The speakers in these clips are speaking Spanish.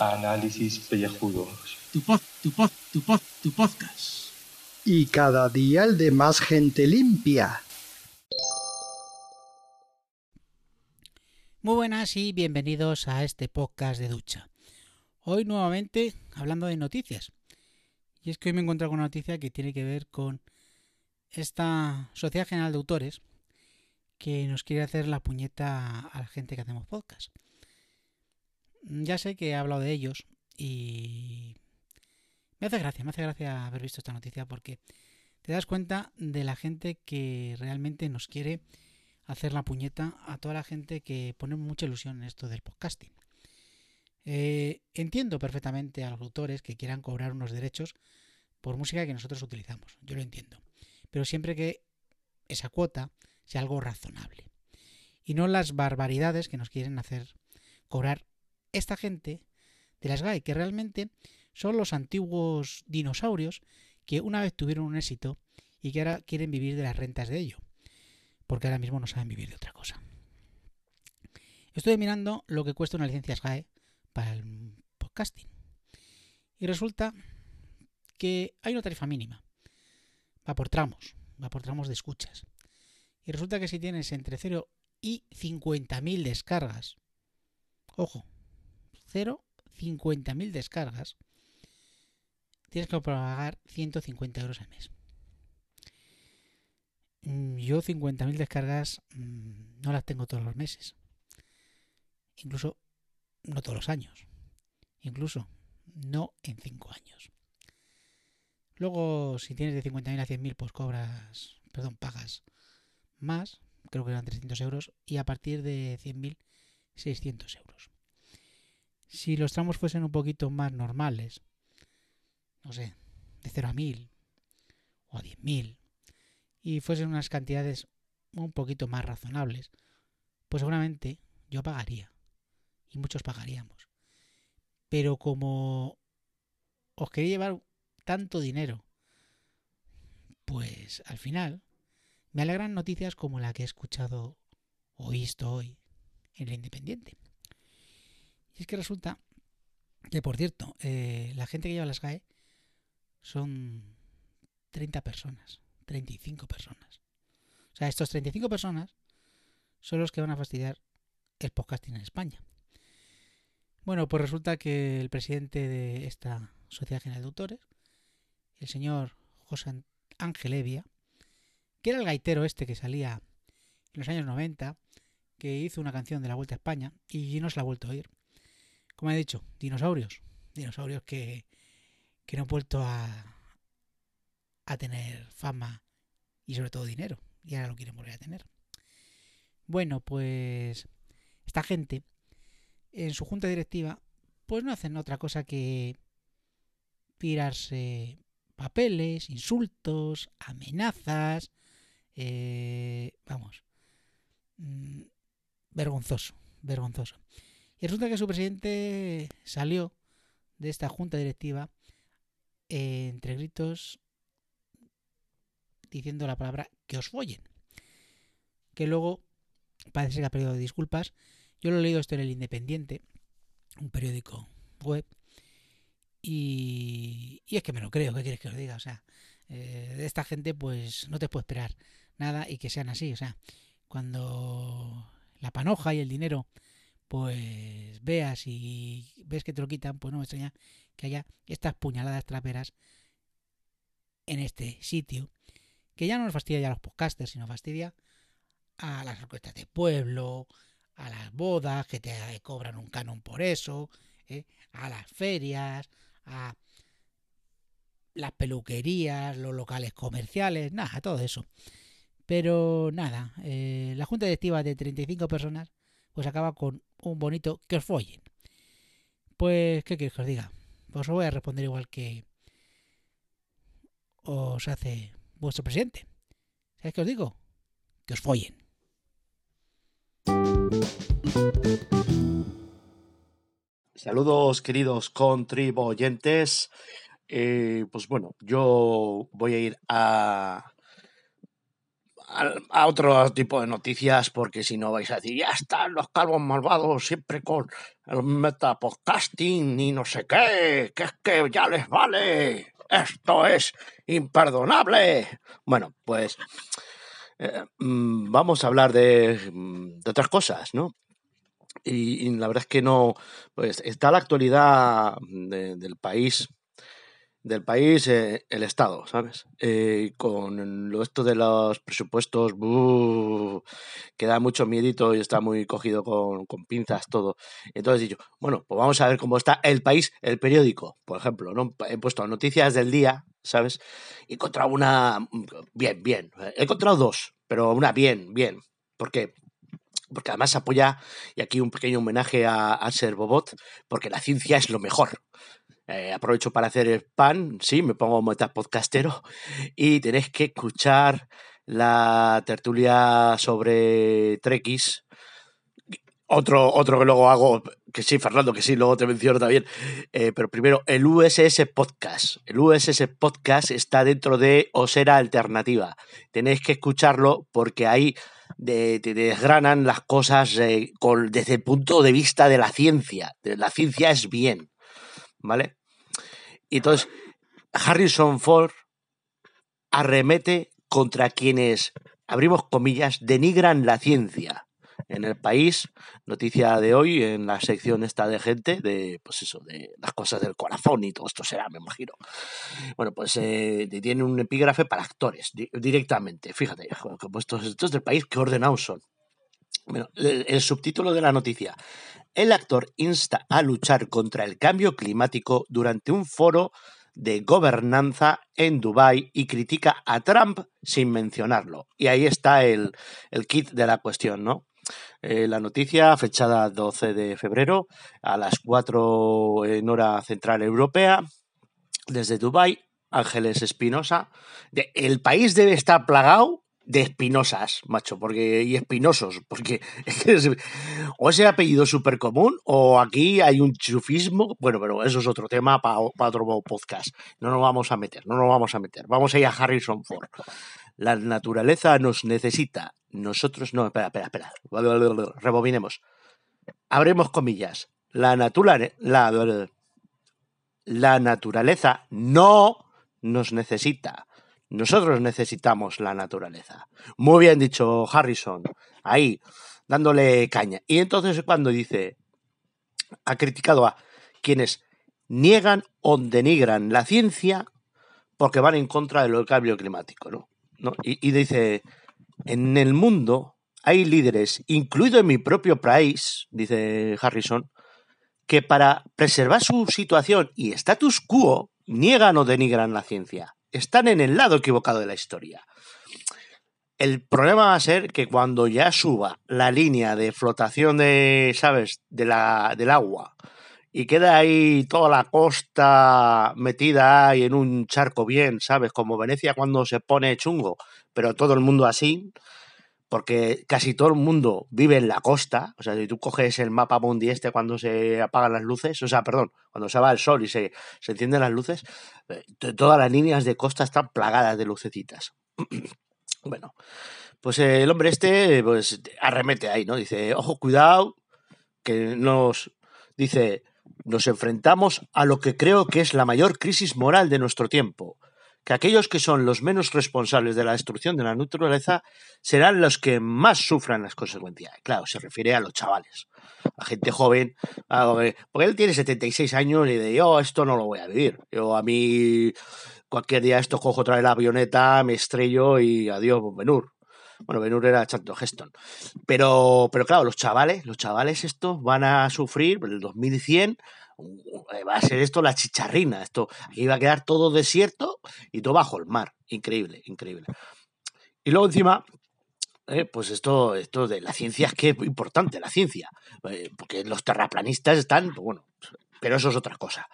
Análisis pellejudos. Tu pod, tu pod, tu pod, tu podcast. Y cada día el de más gente limpia. Muy buenas y bienvenidos a este podcast de ducha. Hoy nuevamente hablando de noticias. Y es que hoy me he encontrado con una noticia que tiene que ver con esta Sociedad General de Autores que nos quiere hacer la puñeta a la gente que hacemos podcast. Ya sé que he hablado de ellos y me hace gracia, me hace gracia haber visto esta noticia porque te das cuenta de la gente que realmente nos quiere hacer la puñeta a toda la gente que pone mucha ilusión en esto del podcasting. Eh, entiendo perfectamente a los autores que quieran cobrar unos derechos por música que nosotros utilizamos, yo lo entiendo, pero siempre que esa cuota sea algo razonable y no las barbaridades que nos quieren hacer cobrar esta gente de las GAE, que realmente son los antiguos dinosaurios que una vez tuvieron un éxito y que ahora quieren vivir de las rentas de ello, porque ahora mismo no saben vivir de otra cosa. Estoy mirando lo que cuesta una licencia SGAE para el podcasting. Y resulta que hay una tarifa mínima. Va por tramos, va por tramos de escuchas. Y resulta que si tienes entre 0 y 50.000 descargas, ojo, 0, 50.000 descargas, tienes que pagar 150 euros al mes. Mm, yo 50.000 descargas mm, no las tengo todos los meses. Incluso no todos los años. Incluso no en 5 años. Luego, si tienes de 50.000 a 100.000, pues cobras, perdón, pagas más, creo que eran 300 euros, y a partir de 100.000, 600 euros. Si los tramos fuesen un poquito más normales, no sé, de 0 a 1000 o a 10.000, y fuesen unas cantidades un poquito más razonables, pues seguramente yo pagaría, y muchos pagaríamos. Pero como os quería llevar tanto dinero, pues al final me alegran noticias como la que he escuchado o visto hoy en el Independiente. Y es que resulta que, por cierto, eh, la gente que lleva las GAE son 30 personas, 35 personas. O sea, estos 35 personas son los que van a fastidiar el podcasting en España. Bueno, pues resulta que el presidente de esta Sociedad General de Autores, el señor José Ángel Evia, que era el gaitero este que salía en los años 90, que hizo una canción de la Vuelta a España y no se la ha vuelto a oír como he dicho, dinosaurios. Dinosaurios que, no han vuelto a, a tener fama y sobre todo dinero. Y ahora lo quieren volver a tener. Bueno, pues esta gente en su junta directiva pues no hacen otra cosa que tirarse papeles, insultos, amenazas, eh, vamos, mm, vergonzoso, vergonzoso. Y resulta que su presidente salió de esta junta directiva eh, entre gritos diciendo la palabra que os follen. Que luego parece que ha pedido disculpas. Yo lo he leído esto en el Independiente, un periódico web. Y, y es que me lo creo, ¿qué quieres que os diga? O sea, eh, de esta gente pues no te puedo esperar nada y que sean así. O sea, cuando la panoja y el dinero pues veas y ves que te lo quitan, pues no me extraña que haya estas puñaladas traperas en este sitio, que ya no nos fastidia ya a los podcasters, sino fastidia a las orquestas de pueblo, a las bodas que te cobran un canon por eso, ¿eh? a las ferias, a las peluquerías, los locales comerciales, nada, todo eso. Pero nada, eh, la junta directiva de 35 personas pues acaba con un bonito que os follen. Pues, ¿qué queréis que os diga? Pues os voy a responder igual que os hace vuestro presidente. ¿Sabéis qué os digo? Que os follen. Saludos queridos contribuyentes. Eh, pues bueno, yo voy a ir a a otro tipo de noticias, porque si no vais a decir, ya están los calvos malvados siempre con el metapodcasting y no sé qué, que es que ya les vale, esto es imperdonable. Bueno, pues eh, mm, vamos a hablar de, mm, de otras cosas, ¿no? Y, la verdad es que no, pues está la actualidad de, del país del país eh, el Estado, ¿sabes? Eh, con lo esto de los presupuestos, que da mucho miedito y está muy cogido con, con pinzas todo. Entonces dicho, bueno, pues vamos a ver cómo está el país, el periódico, por ejemplo, ¿no? He puesto noticias del día, ¿sabes? He encontrado una, bien, bien, he encontrado dos, pero una bien, bien, porque porque además apoya, y aquí un pequeño homenaje a, a Bobot, porque la ciencia es lo mejor. Eh, aprovecho para hacer el pan, sí, me pongo podcastero y tenéis que escuchar la tertulia sobre Trekkies. Otro, otro que luego hago, que sí, Fernando, que sí, luego te menciono también. Eh, pero primero, el USS Podcast. El USS Podcast está dentro de Osera Alternativa. Tenéis que escucharlo porque ahí de, te desgranan las cosas eh, desde el punto de vista de la ciencia. La ciencia es bien. ¿Vale? Y entonces, Harrison Ford arremete contra quienes, abrimos comillas, denigran la ciencia. En el país, noticia de hoy, en la sección esta de gente, de pues eso, de las cosas del corazón y todo esto será, me imagino. Bueno, pues eh, tiene un epígrafe para actores, di directamente. Fíjate, como estos, estos del país, qué ordenados son. Bueno, el, subtítulo de la noticia. El actor insta a luchar contra el cambio climático durante un foro de gobernanza en Dubái y critica a Trump sin mencionarlo. Y ahí está el, el kit de la cuestión, ¿no? Eh, la noticia, fechada 12 de febrero, a las 4 en hora central europea, desde Dubái, Ángeles Espinosa. De, el país debe estar plagado de espinosas, macho, porque y espinosos, porque o ese apellido súper común o aquí hay un chufismo, bueno, pero eso es otro tema para pa otro podcast. No nos vamos a meter, no nos vamos a meter. Vamos a ir a Harrison Ford. La naturaleza nos necesita, nosotros no, espera, espera, espera. Rebobinemos. Abremos comillas. La, natura, la, la naturaleza no nos necesita nosotros necesitamos la naturaleza. Muy bien dicho, Harrison. Ahí, dándole caña. Y entonces cuando dice, ha criticado a quienes niegan o denigran la ciencia porque van en contra del cambio climático, ¿no? Y, y, dice, en el mundo hay líderes, incluido en mi propio país, dice Harrison, que para preservar su situación y status quo niegan o denigran la ciencia están en el lado equivocado de la historia. El problema va a ser que cuando ya suba la línea de flotación de, ¿sabes?, de la, del agua y queda ahí toda la costa metida ahí en un charco bien, ¿sabes? Como Venecia cuando se pone chungo, pero todo el mundo así, porque casi todo el mundo vive en la costa. O sea, si tú coges el mapa mundi este cuando se apagan las luces, o sea, perdón, cuando se va el sol y se, se encienden las luces, eh, todas las líneas de costa están plagadas de lucecitas. bueno, pues el hombre este pues arremete ahí, ¿no? Dice, ojo, cuidado, que nos dice, nos enfrentamos a lo que creo que es la mayor crisis moral de nuestro tiempo que aquellos que son los menos responsables de la destrucción de la naturaleza serán los que más sufran las consecuencias. Claro, se refiere a los chavales, a gente joven, porque él tiene 76 años y de yo esto no lo voy a vivir. Yo a mí cualquier día esto cojo otra vez la avioneta, me estrello y adiós, Benur. Bueno, Benur era Charlton Heston. Pero, pero claro, los chavales, los chavales estos van a sufrir el 2100 va a ser esto la chicharrina, esto aquí va a quedar todo desierto y todo bajo el mar, increíble, increíble. Y luego encima, eh, pues esto, esto de la ciencia es que es importante, la ciencia, eh, porque los terraplanistas están, pues bueno, pero eso es otra cosa.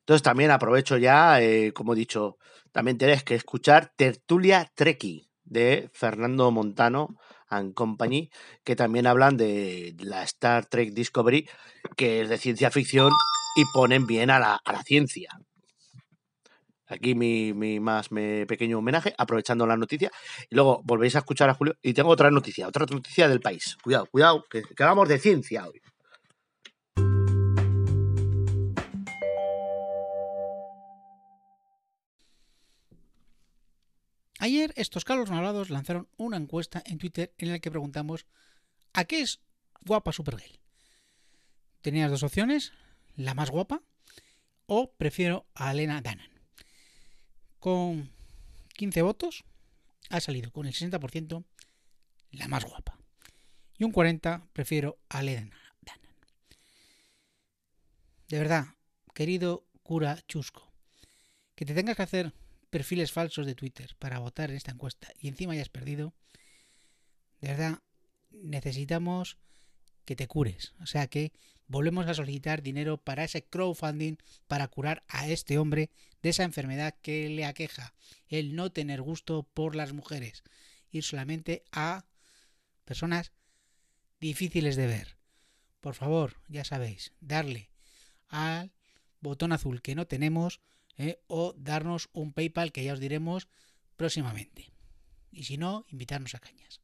Entonces también aprovecho ya, eh, como he dicho, también tenéis que escuchar Tertulia Treki de Fernando Montano and Company, que también hablan de la Star Trek Discovery, que es de ciencia ficción y ponen bien a la, a la ciencia. Aquí mi, mi más pequeño homenaje, aprovechando la noticia. Y luego volvéis a escuchar a Julio. Y tengo otra noticia, otra noticia del país. Cuidado, cuidado, que, que hablamos de ciencia hoy. Ayer estos Carlos Malvados lanzaron una encuesta en Twitter en la que preguntamos ¿a qué es guapa Supergirl? Tenías dos opciones, la más guapa o prefiero a Elena Danan. Con 15 votos ha salido con el 60% la más guapa y un 40% prefiero a Elena Danan. De verdad, querido cura chusco, que te tengas que hacer perfiles falsos de Twitter para votar en esta encuesta y encima hayas perdido, de verdad necesitamos que te cures. O sea que volvemos a solicitar dinero para ese crowdfunding para curar a este hombre de esa enfermedad que le aqueja, el no tener gusto por las mujeres, ir solamente a personas difíciles de ver. Por favor, ya sabéis, darle al botón azul que no tenemos ¿eh? o darnos un PayPal que ya os diremos próximamente. Y si no, invitarnos a cañas.